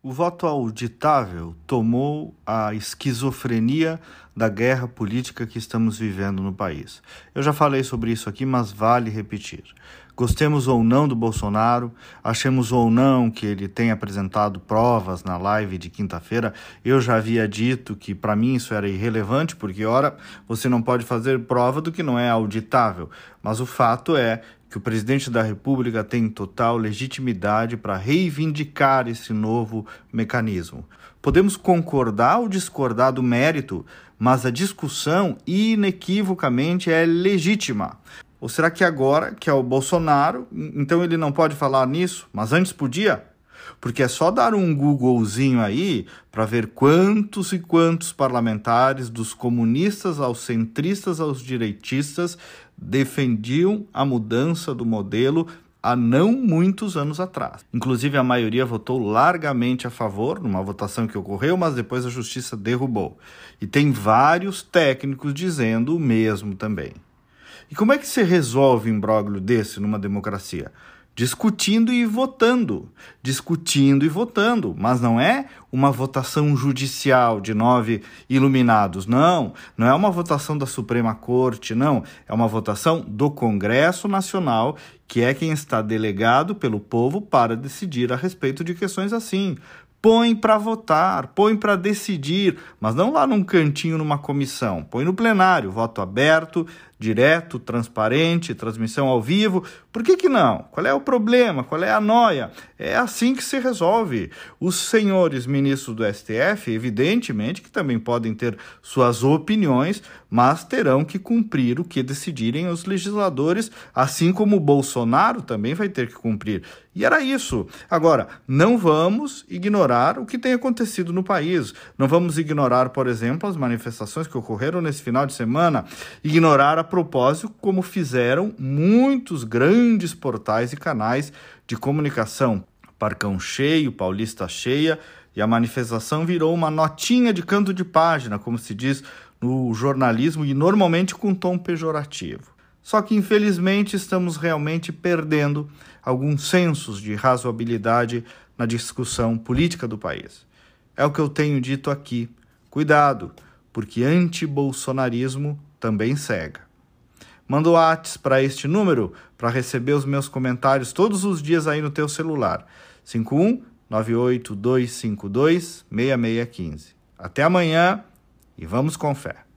O voto auditável tomou a esquizofrenia da guerra política que estamos vivendo no país. Eu já falei sobre isso aqui, mas vale repetir. Gostemos ou não do Bolsonaro, achemos ou não que ele tenha apresentado provas na live de quinta-feira, eu já havia dito que para mim isso era irrelevante, porque, ora, você não pode fazer prova do que não é auditável. Mas o fato é que o presidente da República tem total legitimidade para reivindicar esse novo mecanismo. Podemos concordar ou discordar do mérito, mas a discussão inequivocamente é legítima. Ou será que agora, que é o Bolsonaro, então ele não pode falar nisso, mas antes podia? Porque é só dar um Googlezinho aí para ver quantos e quantos parlamentares, dos comunistas aos centristas aos direitistas, defendiam a mudança do modelo há não muitos anos atrás. Inclusive, a maioria votou largamente a favor, numa votação que ocorreu, mas depois a justiça derrubou. E tem vários técnicos dizendo o mesmo também. E como é que se resolve um imbróglio desse numa democracia? Discutindo e votando, discutindo e votando, mas não é uma votação judicial de nove iluminados, não, não é uma votação da Suprema Corte, não, é uma votação do Congresso Nacional, que é quem está delegado pelo povo para decidir a respeito de questões assim. Põe para votar, põe para decidir, mas não lá num cantinho numa comissão. Põe no plenário, voto aberto, direto, transparente, transmissão ao vivo. Por que, que não? Qual é o problema? Qual é a noia? É assim que se resolve. Os senhores ministros do STF, evidentemente que também podem ter suas opiniões, mas terão que cumprir o que decidirem os legisladores, assim como o Bolsonaro também vai ter que cumprir. E era isso. Agora, não vamos ignorar o que tem acontecido no país. Não vamos ignorar, por exemplo, as manifestações que ocorreram nesse final de semana, ignorar a propósito, como fizeram muitos grandes portais e canais de comunicação. Parcão cheio, Paulista cheia, e a manifestação virou uma notinha de canto de página, como se diz no jornalismo, e normalmente com tom pejorativo. Só que, infelizmente, estamos realmente perdendo alguns sensos de razoabilidade na discussão política do país. É o que eu tenho dito aqui. Cuidado, porque anti-bolsonarismo também cega. Manda o WhatsApp para este número para receber os meus comentários todos os dias aí no teu celular. 51 98252 6615. Até amanhã e vamos com fé.